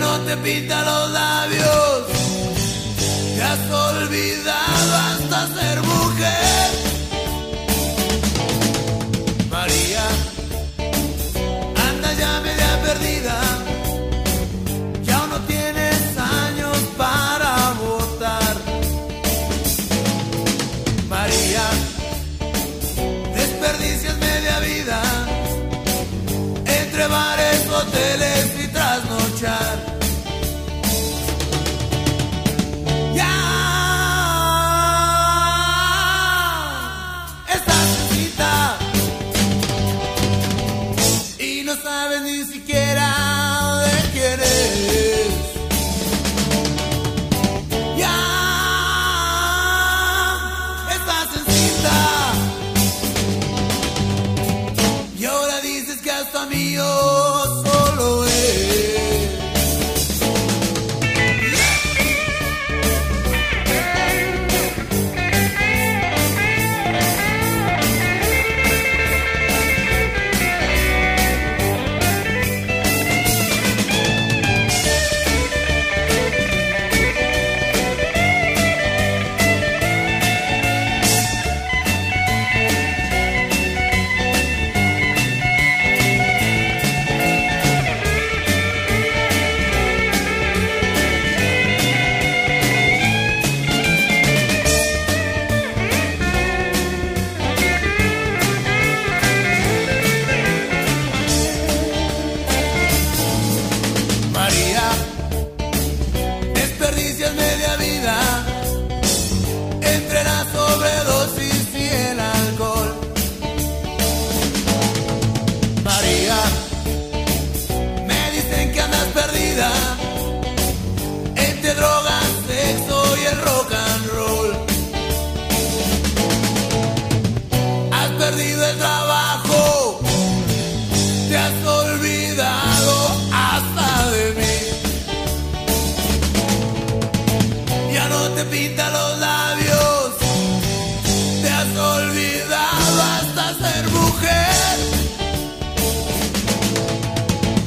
no te pinta los labios. Te has olvidado hasta ser mujer. María, anda ya media perdida. Ya no tienes años para votar. María, desperdicias media vida entre bares, hoteles y trasnochar.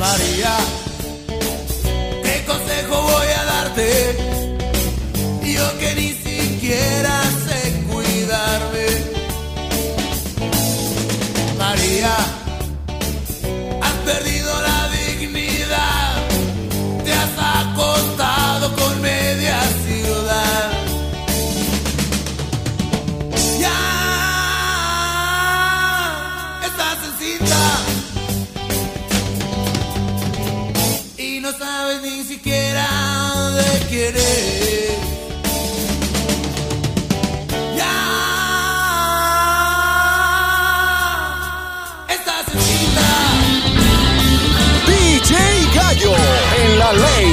María. sabes ni siquiera de querer. Ya estás en DJ Gallo en la ley.